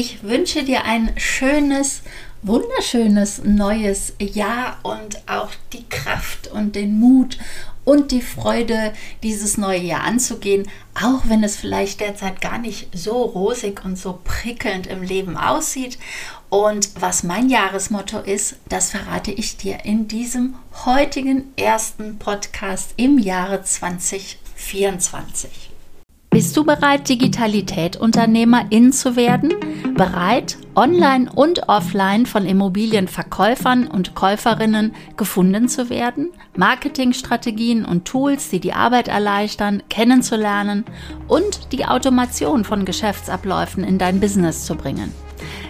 Ich wünsche dir ein schönes, wunderschönes neues Jahr und auch die Kraft und den Mut und die Freude, dieses neue Jahr anzugehen, auch wenn es vielleicht derzeit gar nicht so rosig und so prickelnd im Leben aussieht. Und was mein Jahresmotto ist, das verrate ich dir in diesem heutigen ersten Podcast im Jahre 2024. Bist du bereit, Digitalität-Unternehmerin zu werden? Bereit, online und offline von Immobilienverkäufern und Käuferinnen gefunden zu werden? Marketingstrategien und Tools, die die Arbeit erleichtern, kennenzulernen und die Automation von Geschäftsabläufen in dein Business zu bringen?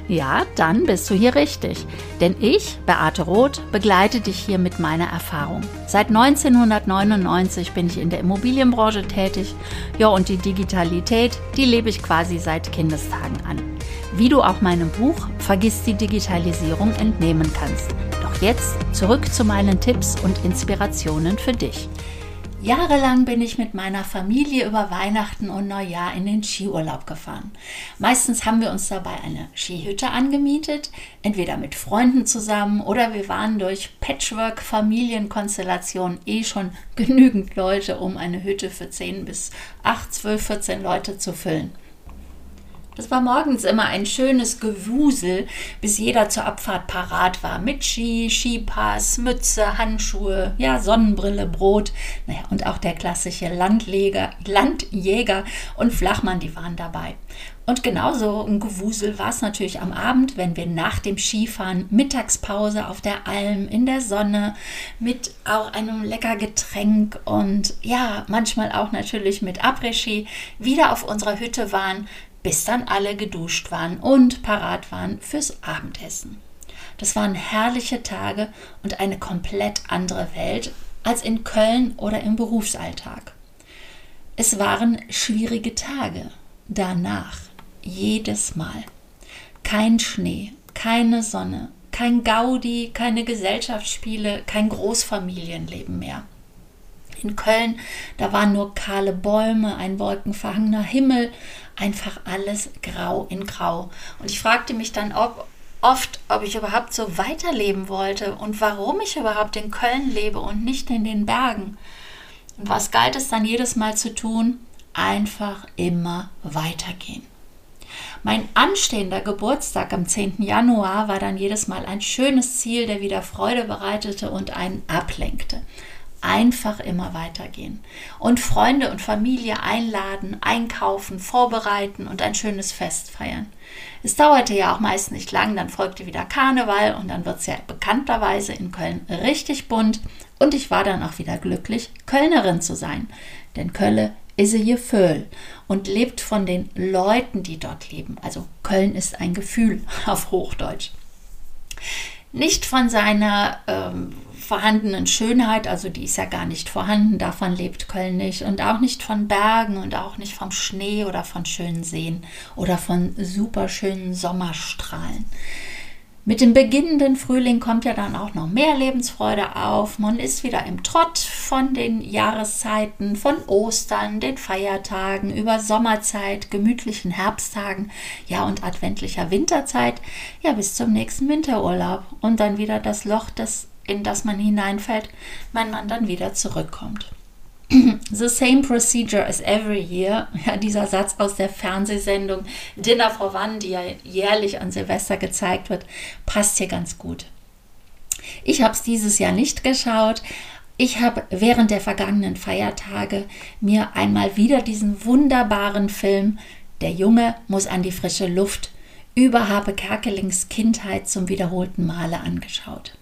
Ja, dann bist du hier richtig. Denn ich, Beate Roth, begleite dich hier mit meiner Erfahrung. Seit 1999 bin ich in der Immobilienbranche tätig. Ja, und die Digitalität, die lebe ich quasi seit Kindestagen an. Wie du auch meinem Buch Vergiss die Digitalisierung entnehmen kannst. Doch jetzt zurück zu meinen Tipps und Inspirationen für dich. Jahrelang bin ich mit meiner Familie über Weihnachten und Neujahr in den Skiurlaub gefahren. Meistens haben wir uns dabei eine Skihütte angemietet, entweder mit Freunden zusammen oder wir waren durch Patchwork-Familienkonstellationen eh schon genügend Leute, um eine Hütte für 10 bis 8, 12, 14 Leute zu füllen. Das war morgens immer ein schönes Gewusel, bis jeder zur Abfahrt parat war. Mit Ski, Skipass, Mütze, Handschuhe, ja, Sonnenbrille, Brot. Naja, und auch der klassische Landleger, Landjäger und Flachmann, die waren dabei. Und genauso ein Gewusel war es natürlich am Abend, wenn wir nach dem Skifahren Mittagspause auf der Alm in der Sonne mit auch einem lecker Getränk und ja, manchmal auch natürlich mit Après-Ski wieder auf unserer Hütte waren, bis dann alle geduscht waren und parat waren fürs Abendessen. Das waren herrliche Tage und eine komplett andere Welt als in Köln oder im Berufsalltag. Es waren schwierige Tage danach, jedes Mal. Kein Schnee, keine Sonne, kein Gaudi, keine Gesellschaftsspiele, kein Großfamilienleben mehr. In Köln, da waren nur kahle Bäume, ein wolkenverhangener Himmel, einfach alles grau in grau. Und ich fragte mich dann ob, oft, ob ich überhaupt so weiterleben wollte und warum ich überhaupt in Köln lebe und nicht in den Bergen. Und was galt es dann jedes Mal zu tun? Einfach immer weitergehen. Mein anstehender Geburtstag am 10. Januar war dann jedes Mal ein schönes Ziel, der wieder Freude bereitete und einen ablenkte einfach immer weitergehen und Freunde und Familie einladen, einkaufen, vorbereiten und ein schönes Fest feiern. Es dauerte ja auch meist nicht lang, dann folgte wieder Karneval und dann wird es ja bekannterweise in Köln richtig bunt und ich war dann auch wieder glücklich, Kölnerin zu sein. Denn Kölle ist hier Föhl und lebt von den Leuten, die dort leben. Also Köln ist ein Gefühl auf Hochdeutsch. Nicht von seiner ähm, vorhandenen Schönheit, also die ist ja gar nicht vorhanden, davon lebt Köln nicht und auch nicht von Bergen und auch nicht vom Schnee oder von schönen Seen oder von superschönen Sommerstrahlen. Mit dem beginnenden Frühling kommt ja dann auch noch mehr Lebensfreude auf. Man ist wieder im Trott von den Jahreszeiten, von Ostern, den Feiertagen, über Sommerzeit, gemütlichen Herbsttagen, ja und adventlicher Winterzeit, ja bis zum nächsten Winterurlaub und dann wieder das Loch des in das man hineinfällt, wenn man dann wieder zurückkommt. The same procedure as every year. Ja, dieser Satz aus der Fernsehsendung Dinner for One, die ja jährlich an Silvester gezeigt wird, passt hier ganz gut. Ich habe es dieses Jahr nicht geschaut. Ich habe während der vergangenen Feiertage mir einmal wieder diesen wunderbaren Film Der Junge muss an die frische Luft über Habe Kerkelings Kindheit zum wiederholten Male angeschaut.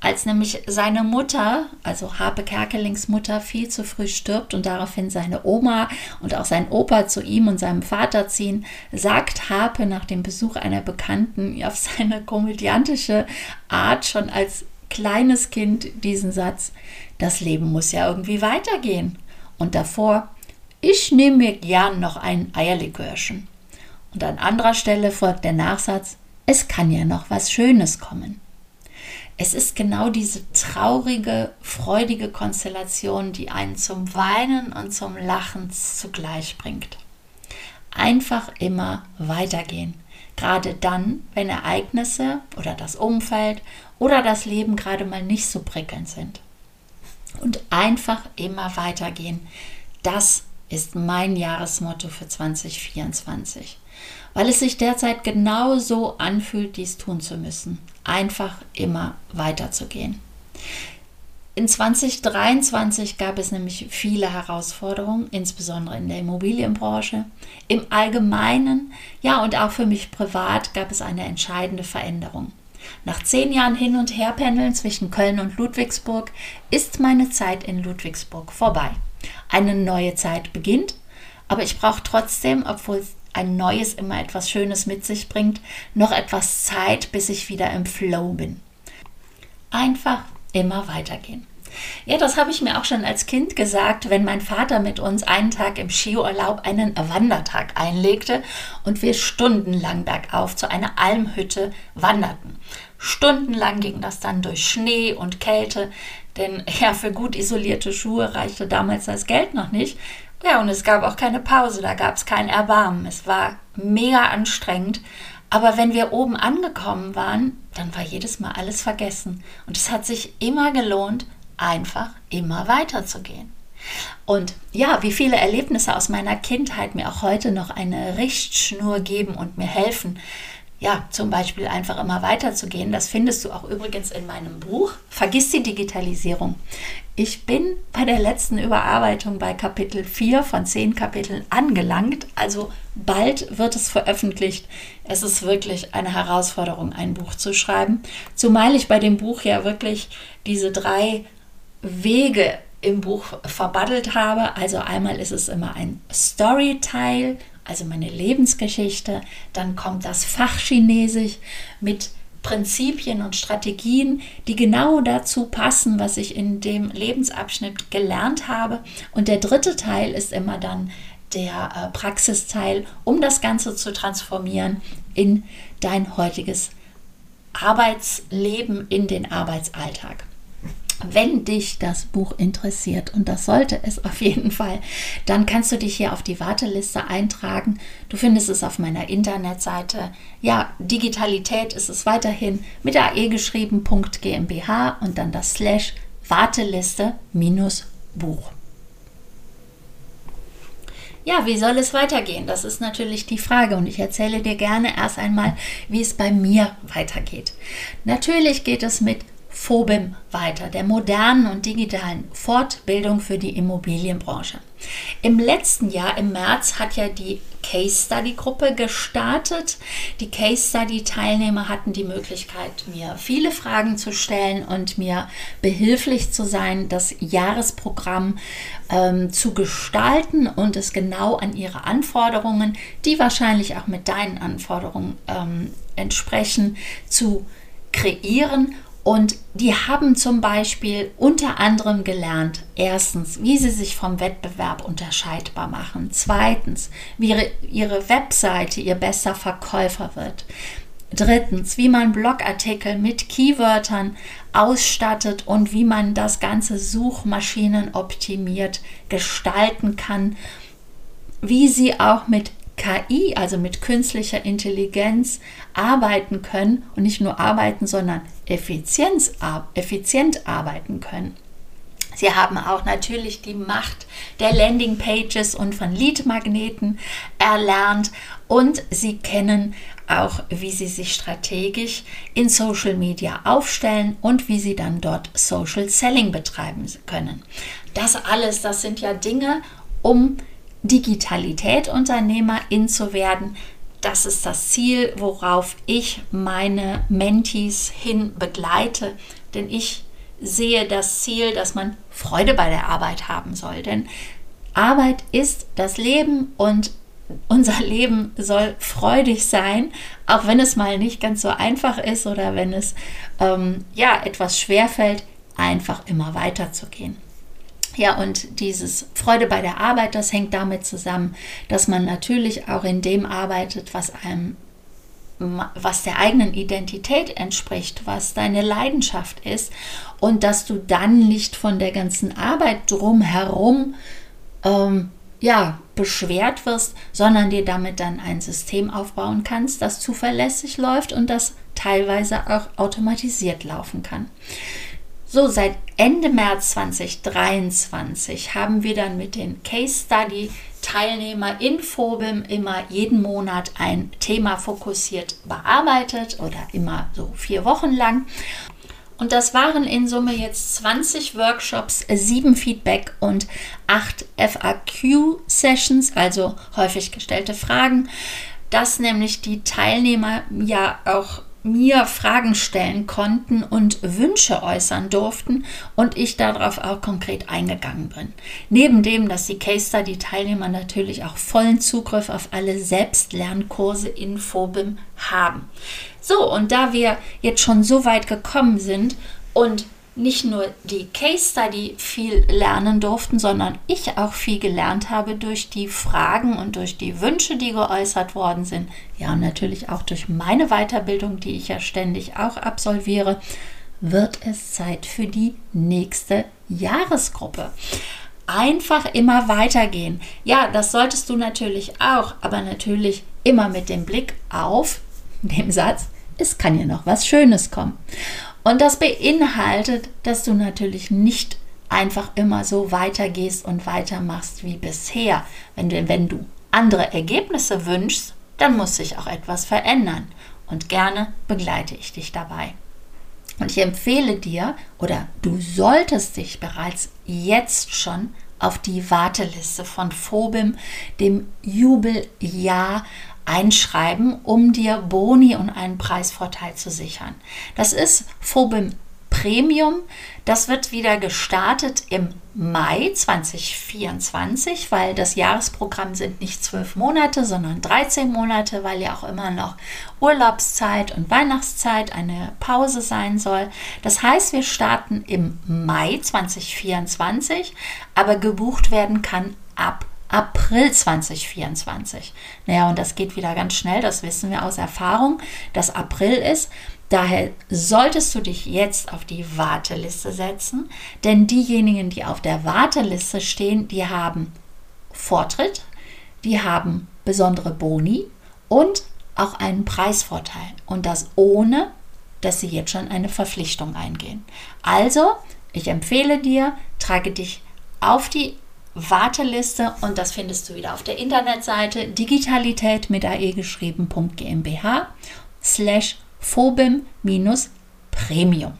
Als nämlich seine Mutter, also Harpe Kerkelings Mutter, viel zu früh stirbt und daraufhin seine Oma und auch sein Opa zu ihm und seinem Vater ziehen, sagt Harpe nach dem Besuch einer Bekannten auf seine komödiantische Art schon als kleines Kind diesen Satz, das Leben muss ja irgendwie weitergehen. Und davor, ich nehme mir gern noch ein Eierlikörchen. Und an anderer Stelle folgt der Nachsatz, es kann ja noch was Schönes kommen. Es ist genau diese traurige, freudige Konstellation, die einen zum Weinen und zum Lachen zugleich bringt. Einfach immer weitergehen. Gerade dann, wenn Ereignisse oder das Umfeld oder das Leben gerade mal nicht so prickelnd sind. Und einfach immer weitergehen. Das ist mein Jahresmotto für 2024. Weil es sich derzeit genau so anfühlt, dies tun zu müssen. Einfach immer weiterzugehen. In 2023 gab es nämlich viele Herausforderungen, insbesondere in der Immobilienbranche. Im Allgemeinen, ja und auch für mich privat gab es eine entscheidende Veränderung. Nach zehn Jahren hin und her pendeln zwischen Köln und Ludwigsburg ist meine Zeit in Ludwigsburg vorbei. Eine neue Zeit beginnt, aber ich brauche trotzdem, obwohl ein Neues immer etwas Schönes mit sich bringt, noch etwas Zeit, bis ich wieder im Flow bin. Einfach immer weitergehen. Ja, das habe ich mir auch schon als Kind gesagt, wenn mein Vater mit uns einen Tag im Skiurlaub einen Wandertag einlegte und wir stundenlang bergauf zu einer Almhütte wanderten. Stundenlang ging das dann durch Schnee und Kälte, denn ja, für gut isolierte Schuhe reichte damals das Geld noch nicht. Ja, und es gab auch keine Pause, da gab es kein Erbarmen. Es war mega anstrengend, aber wenn wir oben angekommen waren, dann war jedes Mal alles vergessen. Und es hat sich immer gelohnt, einfach immer weiterzugehen. Und ja, wie viele Erlebnisse aus meiner Kindheit mir auch heute noch eine Richtschnur geben und mir helfen, ja, zum Beispiel einfach immer weiterzugehen. Das findest du auch übrigens in meinem Buch. Vergiss die Digitalisierung. Ich bin bei der letzten Überarbeitung bei Kapitel 4 von 10 Kapiteln angelangt. Also bald wird es veröffentlicht. Es ist wirklich eine Herausforderung, ein Buch zu schreiben. Zumal ich bei dem Buch ja wirklich diese drei Wege im Buch verbaddelt habe. Also einmal ist es immer ein Storyteil, also meine Lebensgeschichte. Dann kommt das Fachchinesisch mit Prinzipien und Strategien, die genau dazu passen, was ich in dem Lebensabschnitt gelernt habe. Und der dritte Teil ist immer dann der äh, Praxisteil, um das Ganze zu transformieren in dein heutiges Arbeitsleben, in den Arbeitsalltag wenn dich das Buch interessiert, und das sollte es auf jeden Fall, dann kannst du dich hier auf die Warteliste eintragen. Du findest es auf meiner Internetseite. Ja, Digitalität ist es weiterhin mit AE geschrieben, .gmbh und dann das Slash Warteliste minus Buch. Ja, wie soll es weitergehen? Das ist natürlich die Frage und ich erzähle dir gerne erst einmal, wie es bei mir weitergeht. Natürlich geht es mit FOBIM weiter, der modernen und digitalen Fortbildung für die Immobilienbranche. Im letzten Jahr, im März, hat ja die Case Study Gruppe gestartet. Die Case Study Teilnehmer hatten die Möglichkeit, mir viele Fragen zu stellen und mir behilflich zu sein, das Jahresprogramm ähm, zu gestalten und es genau an ihre Anforderungen, die wahrscheinlich auch mit deinen Anforderungen ähm, entsprechen, zu kreieren und die haben zum Beispiel unter anderem gelernt, erstens, wie sie sich vom Wettbewerb unterscheidbar machen. Zweitens, wie ihre, ihre Webseite ihr bester Verkäufer wird. Drittens, wie man Blogartikel mit Keywörtern ausstattet und wie man das Ganze Suchmaschinen optimiert gestalten kann. Wie sie auch mit KI, also mit künstlicher Intelligenz, arbeiten können und nicht nur arbeiten, sondern Effizienz, effizient arbeiten können. Sie haben auch natürlich die Macht der Landingpages und von Leadmagneten erlernt und sie kennen auch, wie sie sich strategisch in Social Media aufstellen und wie sie dann dort Social Selling betreiben können. Das alles, das sind ja Dinge, um Digitalität Unternehmerin zu werden. Das ist das Ziel, worauf ich meine Mentees hin begleite, denn ich sehe das Ziel, dass man Freude bei der Arbeit haben soll. Denn Arbeit ist das Leben und unser Leben soll freudig sein, auch wenn es mal nicht ganz so einfach ist oder wenn es ähm, ja etwas schwerfällt, einfach immer weiterzugehen. Ja, und dieses Freude bei der Arbeit, das hängt damit zusammen, dass man natürlich auch in dem arbeitet, was einem was der eigenen Identität entspricht, was deine Leidenschaft ist und dass du dann nicht von der ganzen Arbeit drumherum ähm, ja, beschwert wirst, sondern dir damit dann ein System aufbauen kannst, das zuverlässig läuft und das teilweise auch automatisiert laufen kann. So, seit Ende März 2023 haben wir dann mit den Case Study Teilnehmer in Phobim immer jeden Monat ein Thema fokussiert bearbeitet oder immer so vier Wochen lang. Und das waren in Summe jetzt 20 Workshops, 7 Feedback und 8 FAQ-Sessions, also häufig gestellte Fragen, dass nämlich die Teilnehmer ja auch mir Fragen stellen konnten und Wünsche äußern durften und ich darauf auch konkret eingegangen bin. Neben dem, dass die Case Study Teilnehmer natürlich auch vollen Zugriff auf alle Selbstlernkurse in Phobim haben. So, und da wir jetzt schon so weit gekommen sind und nicht nur die Case Study viel lernen durften, sondern ich auch viel gelernt habe durch die Fragen und durch die Wünsche, die geäußert worden sind. Ja, und natürlich auch durch meine Weiterbildung, die ich ja ständig auch absolviere, wird es Zeit für die nächste Jahresgruppe. Einfach immer weitergehen. Ja, das solltest du natürlich auch, aber natürlich immer mit dem Blick auf dem Satz, es kann ja noch was Schönes kommen. Und das beinhaltet, dass du natürlich nicht einfach immer so weitergehst und weitermachst wie bisher. Wenn du, wenn du andere Ergebnisse wünschst, dann muss sich auch etwas verändern. Und gerne begleite ich dich dabei. Und ich empfehle dir oder du solltest dich bereits jetzt schon auf die Warteliste von Phobim, dem Jubeljahr einschreiben, um dir Boni und einen Preisvorteil zu sichern. Das ist Phobim Premium. Das wird wieder gestartet im Mai 2024, weil das Jahresprogramm sind nicht zwölf Monate, sondern 13 Monate, weil ja auch immer noch Urlaubszeit und Weihnachtszeit eine Pause sein soll. Das heißt, wir starten im Mai 2024, aber gebucht werden kann ab April 2024. Naja, und das geht wieder ganz schnell, das wissen wir aus Erfahrung, dass April ist. Daher solltest du dich jetzt auf die Warteliste setzen, denn diejenigen, die auf der Warteliste stehen, die haben Vortritt, die haben besondere Boni und auch einen Preisvorteil. Und das ohne, dass sie jetzt schon eine Verpflichtung eingehen. Also, ich empfehle dir, trage dich auf die Warteliste und das findest du wieder auf der Internetseite digitalität mit ae geschrieben.gmbh slash phobim minus premium.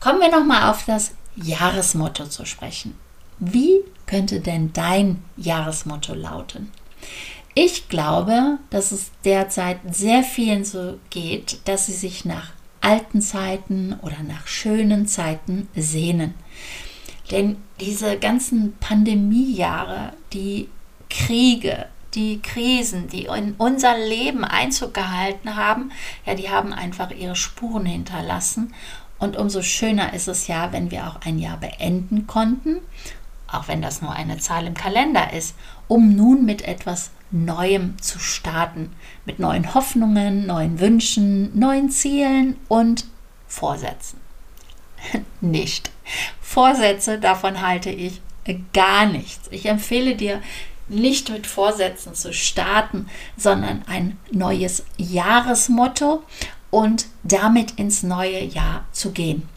Kommen wir nochmal auf das Jahresmotto zu sprechen. Wie könnte denn dein Jahresmotto lauten? Ich glaube, dass es derzeit sehr vielen so geht, dass sie sich nach alten Zeiten oder nach schönen Zeiten sehnen. Denn diese ganzen Pandemiejahre, die Kriege, die Krisen, die in unser Leben Einzug gehalten haben, ja, die haben einfach ihre Spuren hinterlassen. Und umso schöner ist es ja, wenn wir auch ein Jahr beenden konnten, auch wenn das nur eine Zahl im Kalender ist, um nun mit etwas Neuem zu starten, mit neuen Hoffnungen, neuen Wünschen, neuen Zielen und Vorsätzen. Nicht. Vorsätze, davon halte ich gar nichts. Ich empfehle dir, nicht mit Vorsätzen zu starten, sondern ein neues Jahresmotto und damit ins neue Jahr zu gehen.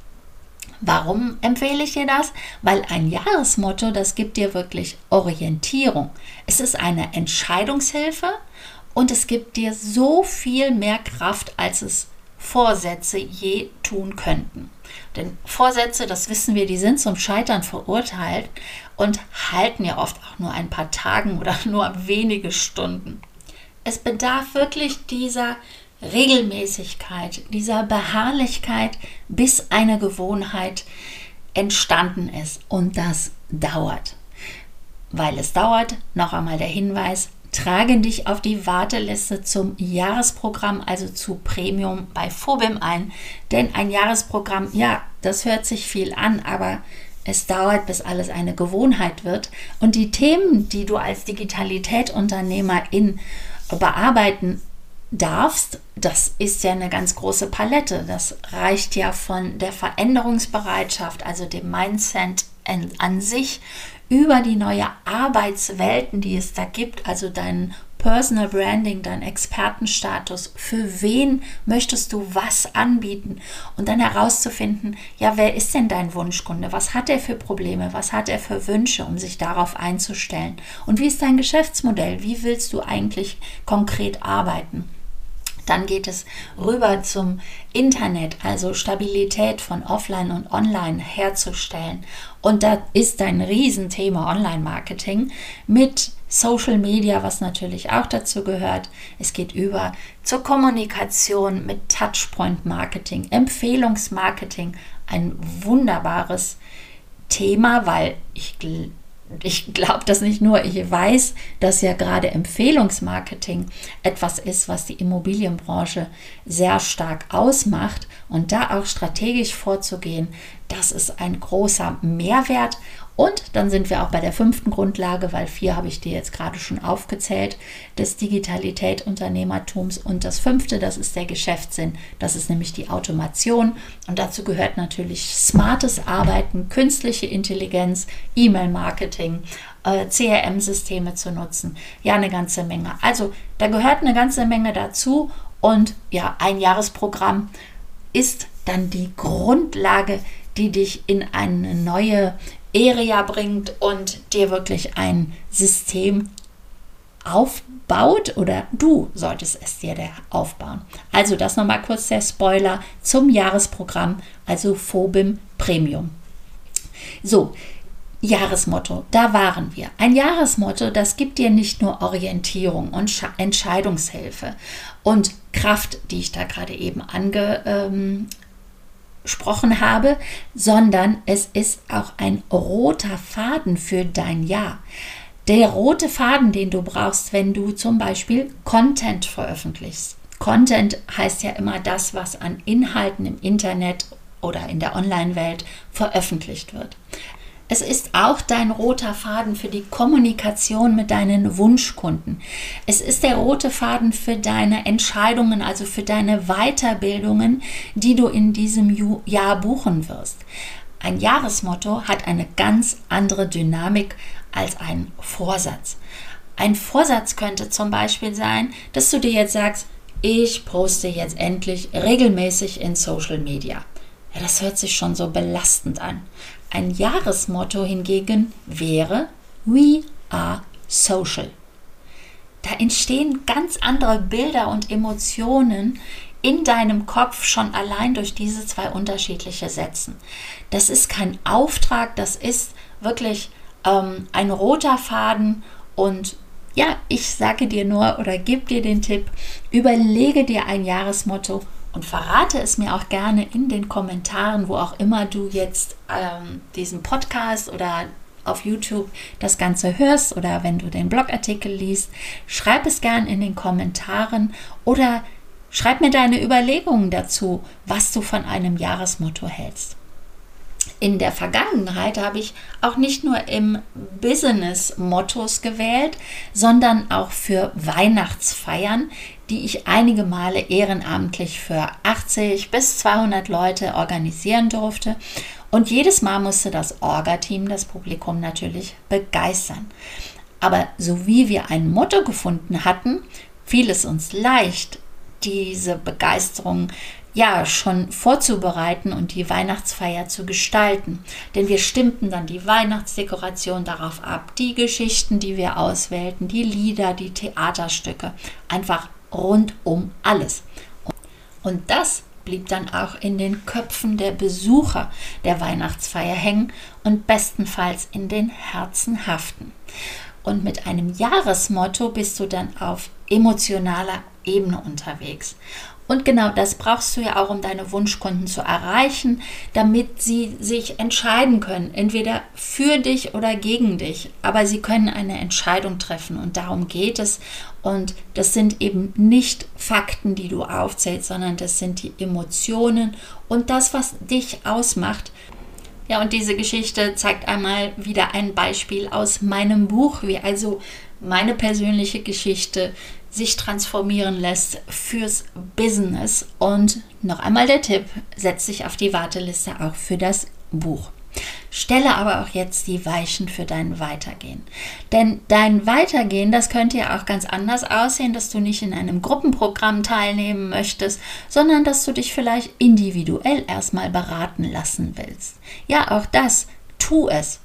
Warum empfehle ich dir das? Weil ein Jahresmotto, das gibt dir wirklich Orientierung. Es ist eine Entscheidungshilfe und es gibt dir so viel mehr Kraft, als es Vorsätze je tun könnten. Denn Vorsätze, das wissen wir, die sind zum Scheitern verurteilt und halten ja oft auch nur ein paar Tagen oder nur wenige Stunden. Es bedarf wirklich dieser Regelmäßigkeit, dieser Beharrlichkeit, bis eine Gewohnheit entstanden ist. Und das dauert. Weil es dauert, noch einmal der Hinweis, trage dich auf die Warteliste zum Jahresprogramm, also zu Premium bei Phobim ein. Denn ein Jahresprogramm, ja, das hört sich viel an, aber es dauert, bis alles eine Gewohnheit wird. Und die Themen, die du als Digitalität-Unternehmerin bearbeiten darfst, das ist ja eine ganz große Palette. Das reicht ja von der Veränderungsbereitschaft, also dem Mindset an sich, über die neue Arbeitswelten, die es da gibt, also deinen Personal Branding, dein Expertenstatus, für wen möchtest du was anbieten und dann herauszufinden, ja, wer ist denn dein Wunschkunde? Was hat er für Probleme? Was hat er für Wünsche, um sich darauf einzustellen? Und wie ist dein Geschäftsmodell? Wie willst du eigentlich konkret arbeiten? Dann geht es rüber zum Internet, also Stabilität von Offline und Online herzustellen. Und da ist ein Riesenthema Online-Marketing mit Social Media, was natürlich auch dazu gehört. Es geht über zur Kommunikation mit Touchpoint-Marketing, Empfehlungsmarketing, ein wunderbares Thema, weil ich ich glaube das nicht nur, ich weiß, dass ja gerade Empfehlungsmarketing etwas ist, was die Immobilienbranche sehr stark ausmacht. Und da auch strategisch vorzugehen, das ist ein großer Mehrwert und dann sind wir auch bei der fünften Grundlage, weil vier habe ich dir jetzt gerade schon aufgezählt, des Digitalität Unternehmertums. Und das fünfte, das ist der Geschäftssinn. Das ist nämlich die Automation. Und dazu gehört natürlich smartes Arbeiten, künstliche Intelligenz, E-Mail-Marketing, äh, CRM-Systeme zu nutzen. Ja, eine ganze Menge. Also da gehört eine ganze Menge dazu. Und ja, ein Jahresprogramm ist dann die Grundlage, die dich in eine neue Area bringt und dir wirklich ein System aufbaut oder du solltest es dir aufbauen. Also das nochmal kurz der Spoiler zum Jahresprogramm, also Phobim Premium. So, Jahresmotto, da waren wir. Ein Jahresmotto, das gibt dir nicht nur Orientierung und Entscheidungshilfe und Kraft, die ich da gerade eben ange, ähm, gesprochen habe, sondern es ist auch ein roter Faden für dein Jahr. Der rote Faden, den du brauchst, wenn du zum Beispiel Content veröffentlichst. Content heißt ja immer das, was an Inhalten im Internet oder in der Online-Welt veröffentlicht wird. Es ist auch dein roter Faden für die Kommunikation mit deinen Wunschkunden. Es ist der rote Faden für deine Entscheidungen, also für deine Weiterbildungen, die du in diesem Jahr buchen wirst. Ein Jahresmotto hat eine ganz andere Dynamik als ein Vorsatz. Ein Vorsatz könnte zum Beispiel sein, dass du dir jetzt sagst, ich poste jetzt endlich regelmäßig in Social Media. Ja, das hört sich schon so belastend an. Ein Jahresmotto hingegen wäre We are social. Da entstehen ganz andere Bilder und Emotionen in deinem Kopf schon allein durch diese zwei unterschiedliche Sätzen. Das ist kein Auftrag, das ist wirklich ähm, ein roter Faden und ja, ich sage dir nur oder gebe dir den Tipp, überlege dir ein Jahresmotto und verrate es mir auch gerne in den Kommentaren, wo auch immer du jetzt ähm, diesen Podcast oder auf YouTube das Ganze hörst oder wenn du den Blogartikel liest, schreib es gern in den Kommentaren oder schreib mir deine Überlegungen dazu, was du von einem Jahresmotto hältst. In der Vergangenheit habe ich auch nicht nur im Business Mottos gewählt, sondern auch für Weihnachtsfeiern, die ich einige Male ehrenamtlich für 80 bis 200 Leute organisieren durfte. Und jedes Mal musste das Orga-Team das Publikum natürlich begeistern. Aber so wie wir ein Motto gefunden hatten, fiel es uns leicht, diese Begeisterung ja schon vorzubereiten und die Weihnachtsfeier zu gestalten. Denn wir stimmten dann die Weihnachtsdekoration darauf ab, die Geschichten, die wir auswählten, die Lieder, die Theaterstücke, einfach rundum alles. Und das blieb dann auch in den Köpfen der Besucher der Weihnachtsfeier hängen und bestenfalls in den Herzen haften. Und mit einem Jahresmotto bist du dann auf emotionaler Ebene unterwegs. Und genau das brauchst du ja auch, um deine Wunschkunden zu erreichen, damit sie sich entscheiden können, entweder für dich oder gegen dich. Aber sie können eine Entscheidung treffen und darum geht es. Und das sind eben nicht Fakten, die du aufzählst, sondern das sind die Emotionen und das, was dich ausmacht. Ja, und diese Geschichte zeigt einmal wieder ein Beispiel aus meinem Buch, wie also meine persönliche Geschichte sich transformieren lässt fürs Business. Und noch einmal der Tipp, setz dich auf die Warteliste auch für das Buch. Stelle aber auch jetzt die Weichen für dein Weitergehen. Denn dein Weitergehen, das könnte ja auch ganz anders aussehen, dass du nicht in einem Gruppenprogramm teilnehmen möchtest, sondern dass du dich vielleicht individuell erstmal beraten lassen willst. Ja, auch das, tu es.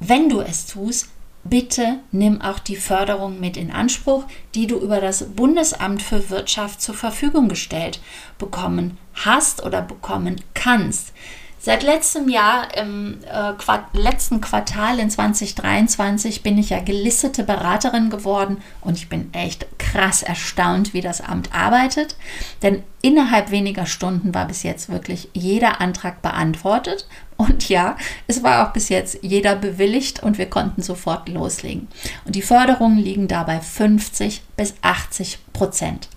Wenn du es tust, bitte nimm auch die Förderung mit in Anspruch, die du über das Bundesamt für Wirtschaft zur Verfügung gestellt bekommen hast oder bekommen kannst. Seit letztem Jahr, im äh, Quart letzten Quartal in 2023, bin ich ja gelistete Beraterin geworden und ich bin echt krass erstaunt, wie das Amt arbeitet. Denn innerhalb weniger Stunden war bis jetzt wirklich jeder Antrag beantwortet. Und ja, es war auch bis jetzt jeder bewilligt und wir konnten sofort loslegen. Und die Förderungen liegen dabei 50 bis 80 Prozent.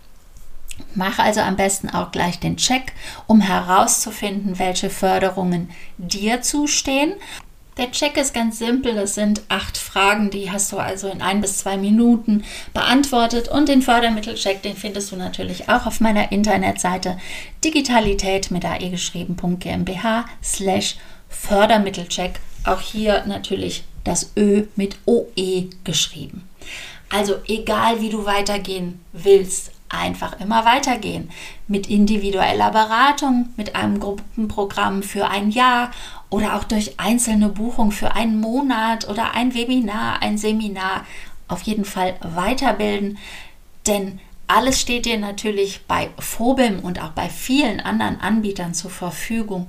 Mach also am besten auch gleich den Check, um herauszufinden, welche Förderungen dir zustehen. Der Check ist ganz simpel. Das sind acht Fragen, die hast du also in ein bis zwei Minuten beantwortet. Und den Fördermittelcheck, den findest du natürlich auch auf meiner Internetseite digitalität mit ae geschrieben.gmbh slash Fördermittelcheck. Auch hier natürlich das Ö mit OE geschrieben. Also egal wie du weitergehen willst, einfach immer weitergehen. Mit individueller Beratung, mit einem Gruppenprogramm für ein Jahr oder auch durch einzelne Buchungen für einen Monat oder ein Webinar, ein Seminar. Auf jeden Fall weiterbilden, denn alles steht dir natürlich bei Phobim und auch bei vielen anderen Anbietern zur Verfügung.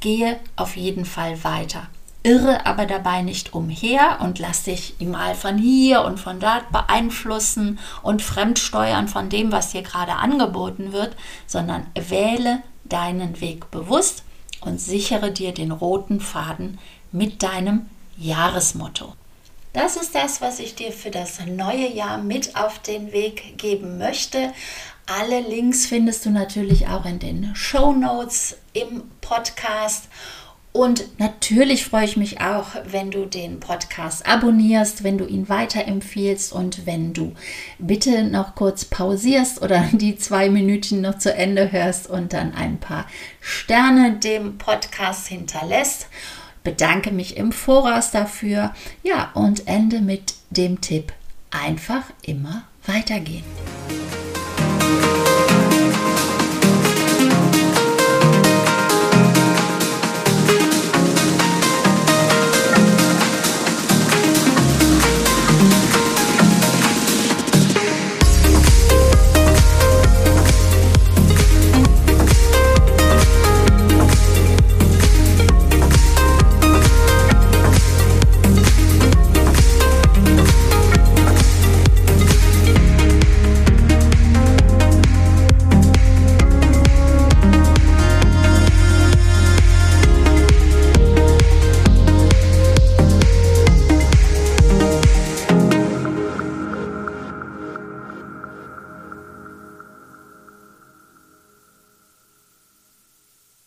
Gehe auf jeden Fall weiter irre aber dabei nicht umher und lass dich mal von hier und von dort beeinflussen und fremdsteuern von dem, was dir gerade angeboten wird, sondern wähle deinen Weg bewusst und sichere dir den roten Faden mit deinem Jahresmotto. Das ist das, was ich dir für das neue Jahr mit auf den Weg geben möchte. Alle Links findest du natürlich auch in den Show Notes im Podcast. Und natürlich freue ich mich auch, wenn du den Podcast abonnierst, wenn du ihn weiterempfiehlst und wenn du bitte noch kurz pausierst oder die zwei Minuten noch zu Ende hörst und dann ein paar Sterne dem Podcast hinterlässt. Bedanke mich im Voraus dafür. Ja, und ende mit dem Tipp: einfach immer weitergehen.